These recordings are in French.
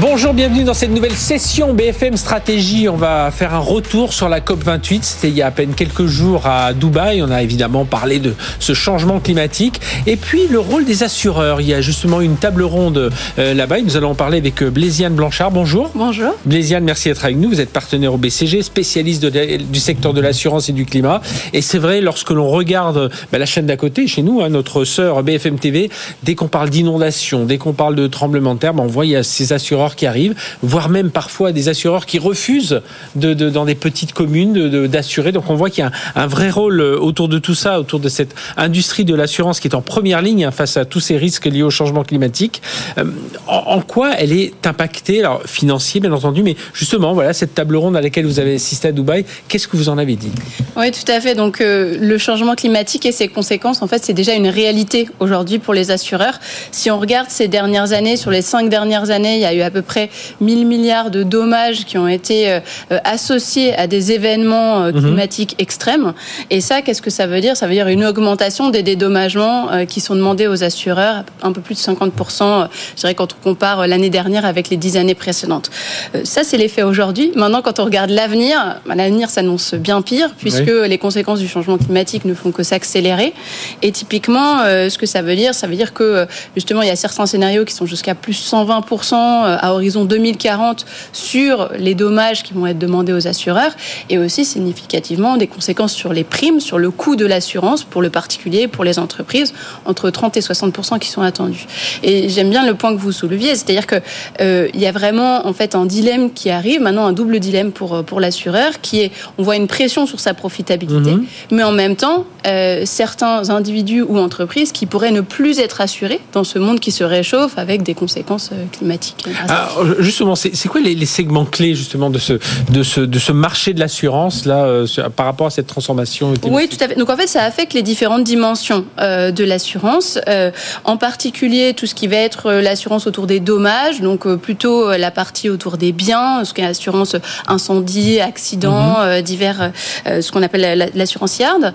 Bonjour, bienvenue dans cette nouvelle session BFM Stratégie. On va faire un retour sur la COP28. C'était il y a à peine quelques jours à Dubaï. On a évidemment parlé de ce changement climatique. Et puis le rôle des assureurs. Il y a justement une table ronde euh, là-bas. Nous allons en parler avec euh, Blaisiane Blanchard. Bonjour. Bonjour. Blaisiane, merci d'être avec nous. Vous êtes partenaire au BCG, spécialiste de, du secteur de l'assurance et du climat. Et c'est vrai, lorsque l'on regarde bah, la chaîne d'à côté, chez nous, hein, notre sœur BFM TV, dès qu'on parle d'inondation, dès qu'on parle de tremblement de terre, bah, on voit il y a ces assureurs qui arrivent, voire même parfois des assureurs qui refusent de, dans des petites communes d'assurer. Donc on voit qu'il y a un, vrai rôle euh, autour de tout ça, autour de cette industrie de l'assurance qui est en première ligne hein, face à tous ces risques liés au changement climatique. Euh, en, quoi elle est impactée, alors financier bien entendu, mais justement voilà cette table ronde à laquelle vous avez assisté à Dubaï, qu'est-ce que vous en avez dit? Oui, tout à fait. Donc euh, le changement climatique et ses conséquences, en fait, c'est déjà une réalité aujourd'hui pour les assureurs. Si on regarde ces dernières années, sur les cinq dernières années, il y a eu à peu près 1000 milliards de dommages qui ont été euh, associés à des événements euh, mhm. climatiques extrêmes. Et ça, qu'est-ce que ça veut dire? Ça veut dire une augmentation des dédommagements euh, qui sont demandés aux assureurs, un peu plus de 50%, je dirais, quand on compare l'année dernière avec les dix années précédentes. Ça, c'est l'effet aujourd'hui. Maintenant, quand on regarde l'avenir, bah, l'avenir s'annonce bien pire, puisque les conséquences du changement climatique ne font que s'accélérer. Et typiquement, ce que ça veut dire, ça veut dire que, justement, il y a certains scénarios qui sont jusqu'à plus 120% à horizon 2040 sur les dommages qui vont être demandés aux assureurs et aussi significativement des conséquences sur les primes, sur le coût de l'assurance pour le particulier, pour les entreprises, entre 30 et 60% qui sont attendus. Et j'aime bien le point que vous souleviez, c'est-à-dire que euh, il y a vraiment en fait un dilemme qui arrive maintenant, un double dilemme pour euh, pour l'assureur, qui est on voit une pression sur sa profitabilité, mhm. mais en même temps euh, certains individus ou entreprises qui pourraient ne plus être assurés dans ce monde qui se réchauffe avec des conséquences climatiques. Ah, justement, c'est quoi les, segments clés justement de ce, de ce, de ce marché de l'assurance là euh, par rapport à cette transformation Oui, tout à fait. Donc en fait, ça affecte les différentes dimensions euh, de l'assurance, euh, en particulier tout ce qui va être l'assurance autour des dommages, donc plutôt la partie autour des biens, ce qui est l'assurance incendie, accident, mhm. divers, ce qu'on appelle l'assurance yard,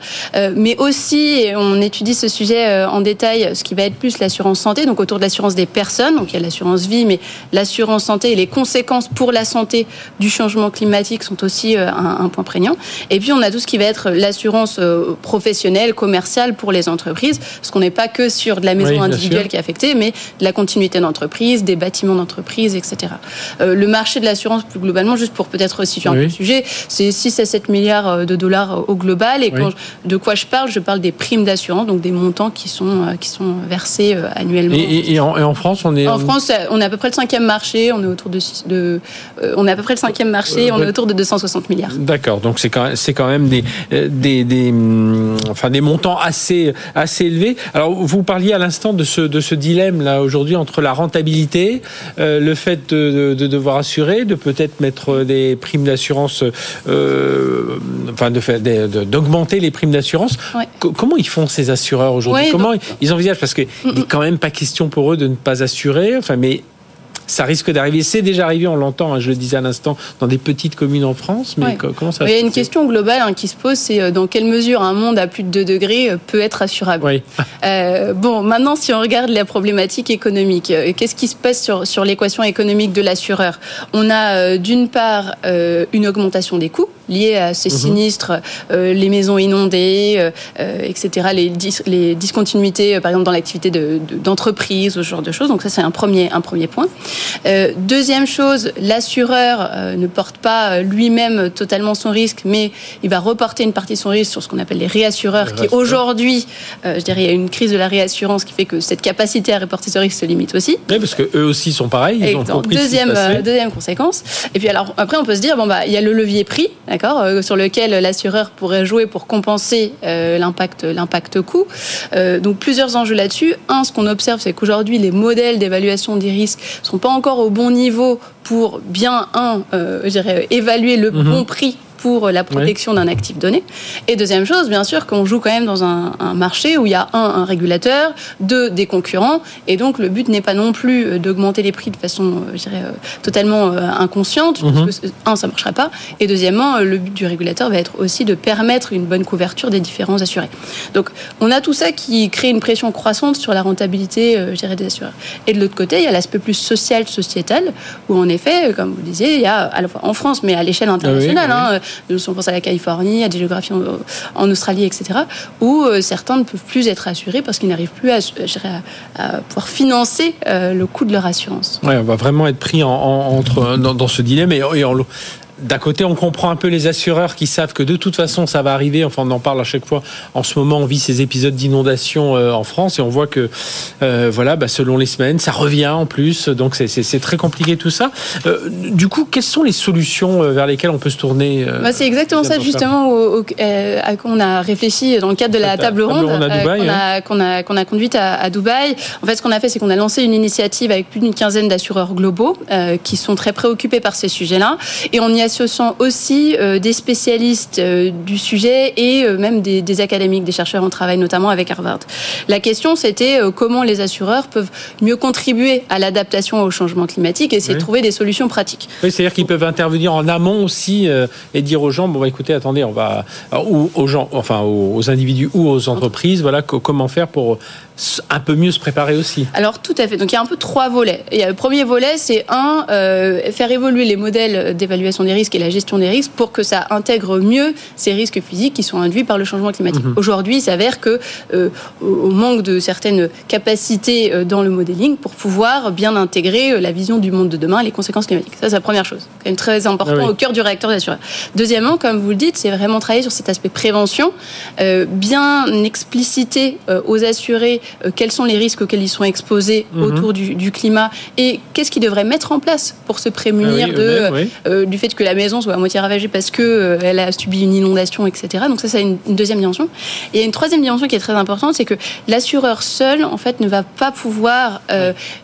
mais aussi, et on étudie ce sujet en détail, ce qui va être plus l'assurance santé, donc autour de l'assurance des personnes, donc il y a l'assurance vie, mais l'assurance santé et les conséquences pour la santé du changement climatique sont aussi euh, un, point prégnant. Et puis on a tout ce qui va être l'assurance euh, professionnelle, commerciale pour les entreprises, parce qu'on n'est pas que sur de la maison individuelle qui est affectée, mais de la continuité d'entreprise, des bâtiments d'entreprise, etc. Euh, le marché de l'assurance plus globalement, juste pour peut-être situer un peu le sujet, c'est 6 à 7 milliards de dollars au global. Et quand de quoi je parle, je parle des primes d'assurance, donc des montants qui sont, qui sont versés annuellement. Et, en, et, en, France, on est... En France, on est à peu près le cinquième marché, on est autour de, de euh, on est à peu près le cinquième marché, on est autour de 260 milliards. D'accord, donc c'est quand quand même des, euh, des, des, hum, enfin des montants assez, assez élevés. Alors vous parliez à l'instant de ce, de ce dilemme là aujourd'hui entre la rentabilité, euh, le fait de, de, devoir assurer, de peut-être mettre des primes d'assurance, euh, enfin de d'augmenter les primes d'assurance. Comment ils font ces assureurs aujourd'hui? Comment ils envisagent? Parce qu'il n'est quand même pas question pour eux de ne pas assurer. Enfin, mais ça risque d'arriver. C'est déjà arrivé, on l'entend, hein, je le disais à l'instant, dans des petites communes en France. Mais comment ça Il y a une question globale hein, qui se pose, c'est euh, dans quelle mesure un monde à plus de 2 degrés euh, peut être assurable oui. euh, Bon, maintenant, si on regarde la problématique économique, qu'est-ce qui se passe sur, sur l'équation économique de l'assureur? On a d'une part une augmentation des coûts liés à ces mhm. sinistres, les maisons inondées, etc., les, les discontinuités, par exemple, dans l'activité d'entreprise, de, ce genre de choses. Donc ça, c'est un premier, un premier point. deuxième chose, l'assureur ne porte pas lui-même totalement son risque, mais il va reporter une partie de son risque sur ce qu'on appelle les réassureurs, qui aujourd'hui, je dirais, il y a une crise de la réassurance qui fait que cette capacité à reporter ce risque se limite aussi. Oui, parce que eux aussi sont pareils. Ils ont compris deuxième, deuxième conséquence. Et puis alors après, on peut se dire bon bah il y a le levier prix, d'accord, euh, sur lequel l'assureur pourrait jouer pour compenser euh, l'impact l'impact coût. Euh, donc plusieurs enjeux là-dessus. Un, ce qu'on observe, c'est qu'aujourd'hui les modèles d'évaluation des risques sont pas encore au bon niveau pour bien un, je dirais, évaluer le mhm. bon prix pour la protection d'un actif donné. Et deuxième chose, bien sûr, qu'on joue quand même dans un, marché où il y a un, un régulateur, deux, des concurrents, et donc le but n'est pas non plus d'augmenter les prix de façon, euh, je dirais, euh, totalement euh, inconsciente, parce que, mhm. un, ça ne marchera pas, et deuxièmement, le but du régulateur va être aussi de permettre une bonne couverture des différents assurés. Donc, on a tout ça qui crée une pression croissante sur la rentabilité, je dirais, des assureurs. Et de l'autre côté, il y a l'aspect plus social, sociétal, où en effet, comme vous disiez, il y a à la fois en France, mais à l'échelle internationale, ah Hein, on pense à la Californie, à des géographies en, Australie, etc., où euh, certains ne peuvent plus être assurés parce qu'ils n'arrivent plus à, pouvoir financer euh, le coût de leur assurance. On va vraiment être pris dans, ce dilemme et, et en, d'un côté, on comprend un peu les assureurs qui savent que de toute façon, ça va arriver. Enfin, on en parle à chaque fois. En ce moment, on vit ces épisodes d'inondation euh, en France et on voit que, euh, voilà, bah, selon les semaines, ça revient en plus. Donc, c'est très compliqué tout ça. Euh, du coup, quelles sont les solutions vers lesquelles on peut se tourner bah, C'est exactement ça, justement, à quoi on a réfléchi dans le cadre de la table ronde qu'on a, qu'on a, conduite à, à, Dubaï. En fait, ce qu'on a fait, c'est qu'on a lancé une initiative avec plus d'une quinzaine d'assureurs globaux qui sont très préoccupés par ces sujets-là. Et on y a ce sont aussi euh, des spécialistes euh, du sujet et euh, même des, académiques, des chercheurs en travail, notamment avec Harvard. La question, c'était comment les assureurs peuvent mieux contribuer à l'adaptation au changement climatique et essayer de trouver des solutions pratiques. Oui, c'est-à-dire qu'ils peuvent intervenir en amont aussi et dire aux gens, bon, bah, écoutez, attendez, on va, ou aux gens, enfin aux individus ou aux entreprises, voilà, comment faire pour un peu mieux se préparer aussi. Alors tout à fait. Donc il y a un peu trois volets. Il y a le premier volet, c'est un euh, faire évoluer les modèles d'évaluation des risques et la gestion des risques pour que ça intègre mieux ces risques physiques qui sont induits par le changement climatique. Mhm. Aujourd'hui, il s'avère que euh, au manque de certaines capacités euh, dans le modeling pour pouvoir bien intégrer la vision du monde de demain et les conséquences climatiques. Ça, c'est la première chose. Quand même très important ah au cœur du réacteur d'assurance. Deuxièmement, comme vous le dites, c'est vraiment travailler sur cet aspect prévention, bien expliciter aux assurés quels sont les risques auxquels ils sont exposés mhm. autour du, climat et qu'est-ce qu'ils devraient mettre en place pour se prémunir ah de, euh, du fait que la maison soit à moitié ravagée parce qu'elle euh, a subi une inondation, etc. Donc ça, c'est une, deuxième dimension. Et une troisième dimension qui est très importante, c'est que l'assureur seul, en fait, ne va pas pouvoir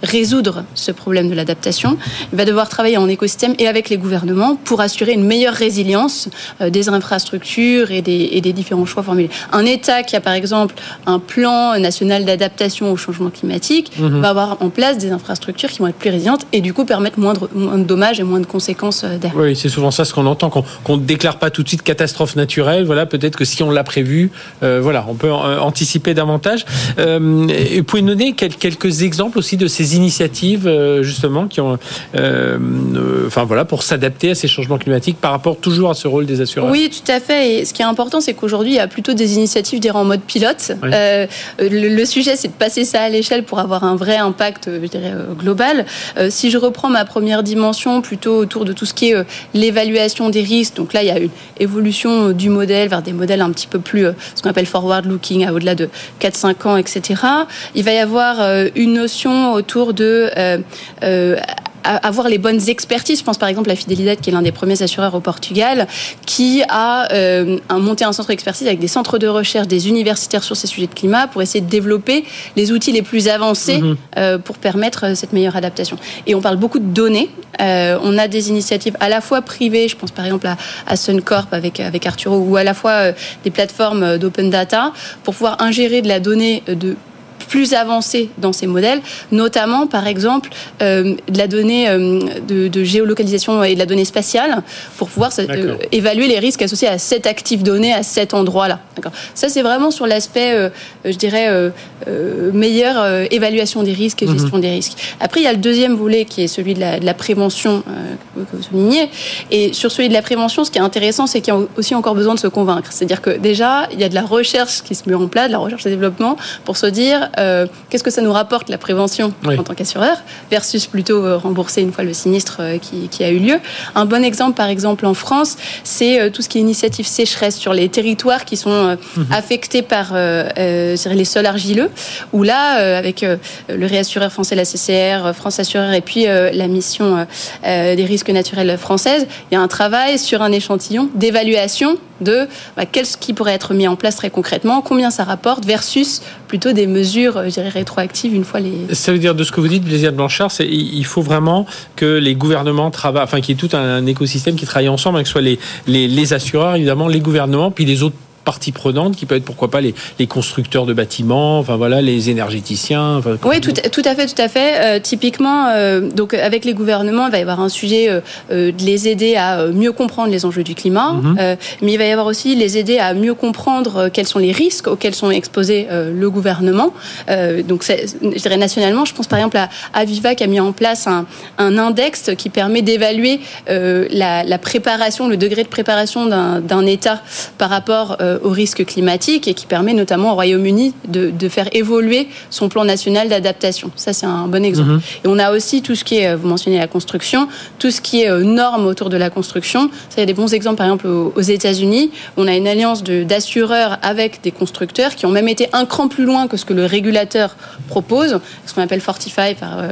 résoudre ce problème de l'adaptation. Il va devoir travailler en écosystème et avec les gouvernements pour assurer une meilleure résilience des infrastructures et des, et des différents choix formulés. Un État qui a, par exemple, un plan national d'adaptation au changement climatique mhm. va avoir en place des infrastructures qui vont être plus résilientes et du coup permettre moins de, moins de dommages et moins de conséquences euh, derrière. Oui, c'est souvent ça ce qu'on entend, qu'on ne déclare pas tout de suite catastrophe naturelle. Voilà, peut-être que si on l'a prévu, euh, voilà, on peut euh, anticiper davantage. Euh, et vous pouvez donner quelques exemples aussi de ces initiatives justement qui ont, enfin voilà, pour s'adapter à ces changements climatiques par rapport toujours à ce rôle des assureurs? Oui, tout à fait. Et ce qui est important, c'est qu'aujourd'hui, il y a plutôt des initiatives, en mode pilote. le sujet c'est de passer ça à l'échelle pour avoir un vrai impact, dirais, euh, global. Euh, si je reprends ma première dimension, plutôt autour de tout ce qui est euh, l'évaluation des risques, donc là, il y a une évolution du modèle vers des modèles un petit peu plus, ce qu'on appelle forward-looking, à au-delà de 4-5 ans, etc. Il va y avoir une notion autour de avoir les bonnes expertises. Je pense par exemple à Fidelidad, qui est l'un des premiers assureurs au Portugal, qui a euh, monté un centre d'expertise avec des centres de recherche, des universitaires sur ces sujets de climat, pour essayer de développer les outils les plus avancés mhm. euh, pour permettre euh, cette meilleure adaptation. Et on parle beaucoup de données. Euh, on a des initiatives à la fois privées, je pense par exemple à, à Suncorp avec, avec Arturo, ou à la fois des plateformes d'open data, pour pouvoir ingérer de la donnée de plus avancé dans ces modèles, notamment par exemple de la donnée de, géolocalisation et de la donnée spatiale pour pouvoir évaluer les risques associés à cet actif donné à cet endroit-là. Ça, c'est vraiment sur l'aspect, je dirais, meilleure évaluation des risques et mhm. gestion des risques. Après, il y a le deuxième volet qui est celui de la, prévention que vous soulignez. Et sur celui de la prévention, ce qui est intéressant, c'est qu'il y a aussi encore besoin de se convaincre. C'est-à-dire que déjà, il y a de la recherche qui se met en place, de la recherche et développement, pour se dire euh, qu'est-ce que ça nous rapporte la prévention en tant qu'assureur, versus plutôt euh, rembourser une fois le sinistre euh, qui, a eu lieu? Un bon exemple, par exemple, en France, c'est tout ce qui est initiative sécheresse sur les territoires qui sont mhm. affectés par les sols argileux, où là, avec le réassureur français, la CCR, France Assureur, et puis la mission des risques naturels française, il y a un travail sur un échantillon d'évaluation de bah, qu'est-ce qui pourrait être mis en place très concrètement, combien ça rapporte, versus plutôt des mesures, euh, dirais, rétroactives une fois les. Ça veut dire de ce que vous dites, Blaisier Blanchard, il faut vraiment que les gouvernements travaillent, enfin qu'il y ait tout un, écosystème qui travaille ensemble, que ce soit les assureurs, évidemment, les gouvernements, puis les autres parties prenantes qui peuvent être pourquoi pas les, les, constructeurs de bâtiments, enfin voilà, les énergéticiens. Enfin, oui, tout, tout, à fait, tout à fait. Euh, typiquement, euh, donc avec les gouvernements, il va y avoir un sujet euh, de les aider à mieux comprendre les enjeux du climat, mhm. mais il va y avoir aussi les aider à mieux comprendre quels sont les risques auxquels sont exposés le gouvernement. donc, je dirais nationalement, je pense par exemple à Aviva qui a mis en place un, un index qui permet d'évaluer la, la, préparation, le degré de préparation d'un État par rapport euh, au risque climatique et qui permet notamment au Royaume-Uni de, de, faire évoluer son plan national d'adaptation. Ça, c'est un bon exemple. Mhm. Et on a aussi tout ce qui est, euh, vous mentionnez la construction, tout ce qui est euh, normes autour de la construction. Ça, il y a des bons exemples, par exemple, aux États-Unis. On a une alliance d'assureurs avec des constructeurs qui ont même été un cran plus loin que ce que le régulateur propose, ce qu'on appelle Fortify par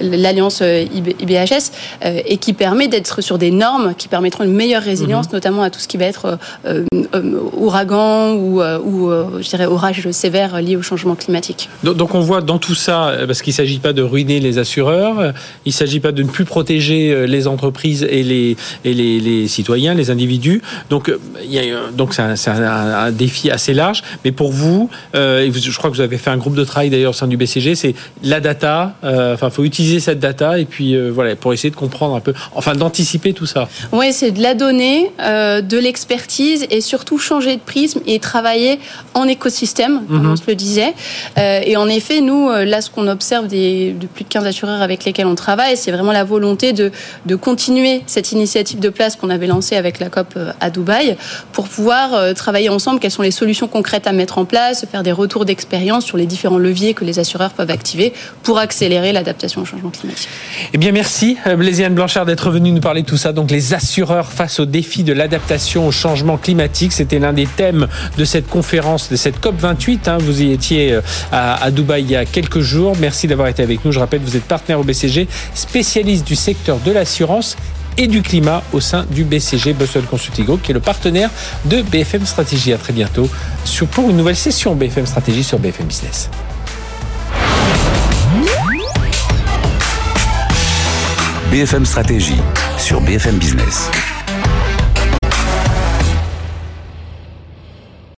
l'alliance IBHS, et qui permet d'être sur des normes qui permettront une meilleure résilience, mhm. notamment à tout ce qui va être euh, euh, ouragan ou, euh, ou je dirais orages sévères liés au changement climatique. Donc on voit dans tout ça, parce qu'il ne s'agit pas de ruiner les assureurs, il ne s'agit pas de ne plus protéger les entreprises et les, et les, les citoyens, les individus. Donc il y a, donc c'est un, un, défi assez large. Mais pour vous, euh, je crois que vous avez fait un groupe de travail d'ailleurs au sein du BCG, c'est la data. enfin, il faut utiliser cette data et puis voilà pour essayer de comprendre un peu, enfin d'anticiper tout ça. Oui, c'est de la donnée, de l'expertise et surtout changer de prisme et travailler en écosystème, comme mhm. on se le disait. Euh, et en effet, nous, euh, là, ce qu'on observe des, de plus de 15 assureurs avec lesquels on travaille, c'est vraiment la volonté de, de continuer cette initiative de place qu'on avait lancée avec la COP euh, à Dubaï pour pouvoir travailler ensemble quelles sont les solutions concrètes à mettre en place, faire des retours d'expérience sur les différents leviers que les assureurs peuvent activer pour accélérer l'adaptation au changement climatique. Eh bien, merci Blaisiane Blanchard d'être venue nous parler de tout ça. Donc, les assureurs face au défi de l'adaptation au changement climatique. C'était l'un des thèmes de cette conférence, de cette COP 28. Hein. Vous y étiez euh, à, Dubaï il y a quelques jours. Merci d'avoir été avec nous. Je rappelle, vous êtes partenaire au BCG, spécialiste du secteur de l'assurance et du climat au sein du BCG Boston Consulting Group, qui est le partenaire de BFM Stratégie. À très bientôt pour une nouvelle session BFM Stratégie sur BFM Business. BFM Stratégie sur BFM Business.